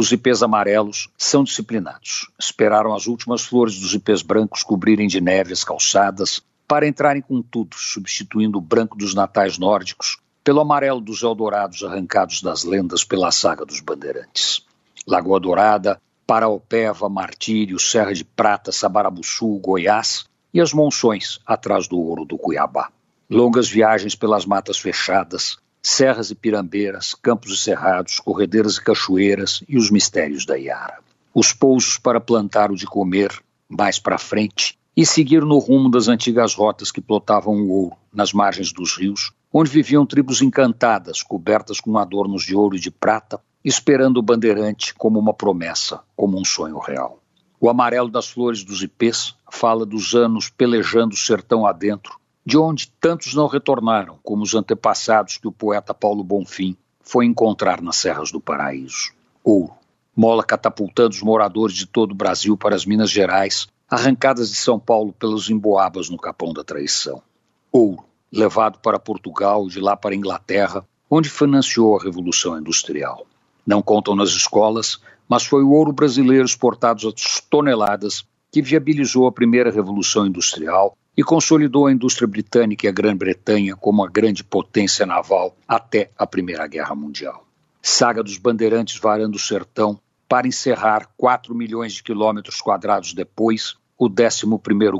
Os ipês amarelos são disciplinados. Esperaram as últimas flores dos ipês brancos cobrirem de neve as calçadas para entrarem com tudo, substituindo o branco dos natais nórdicos pelo amarelo dos Eldorados arrancados das lendas pela saga dos bandeirantes. Lagoa Dourada, Paraopeba, Martírio, Serra de Prata, Sabarabuçu, Goiás e as monções atrás do ouro do Cuiabá. Longas viagens pelas matas fechadas, serras e pirambeiras, campos e cerrados, corredeiras e cachoeiras e os mistérios da Iara. Os pousos para plantar o de comer, mais para frente, e seguir no rumo das antigas rotas que plotavam o ouro nas margens dos rios, onde viviam tribos encantadas, cobertas com adornos de ouro e de prata, esperando o bandeirante como uma promessa, como um sonho real. O amarelo das flores dos ipês fala dos anos pelejando o sertão adentro, de onde tantos não retornaram, como os antepassados que o poeta Paulo Bonfim foi encontrar nas serras do paraíso. Ouro, mola catapultando os moradores de todo o Brasil para as Minas Gerais, arrancadas de São Paulo pelos emboabas no Capão da Traição. Ouro, levado para Portugal e de lá para a Inglaterra, onde financiou a Revolução Industrial. Não contam nas escolas, mas foi o ouro brasileiro exportado a toneladas que viabilizou a primeira Revolução Industrial e consolidou a indústria britânica e a Grã-Bretanha como a grande potência naval até a Primeira Guerra Mundial. Saga dos bandeirantes varando o sertão para encerrar 4 milhões de quilômetros quadrados depois o 11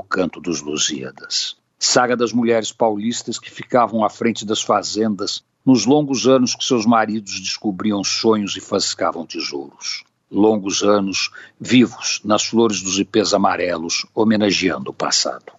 canto dos Lusíadas. Saga das mulheres paulistas que ficavam à frente das fazendas nos longos anos que seus maridos descobriam sonhos e fascavam tesouros. Longos anos vivos nas flores dos ipês amarelos, homenageando o passado.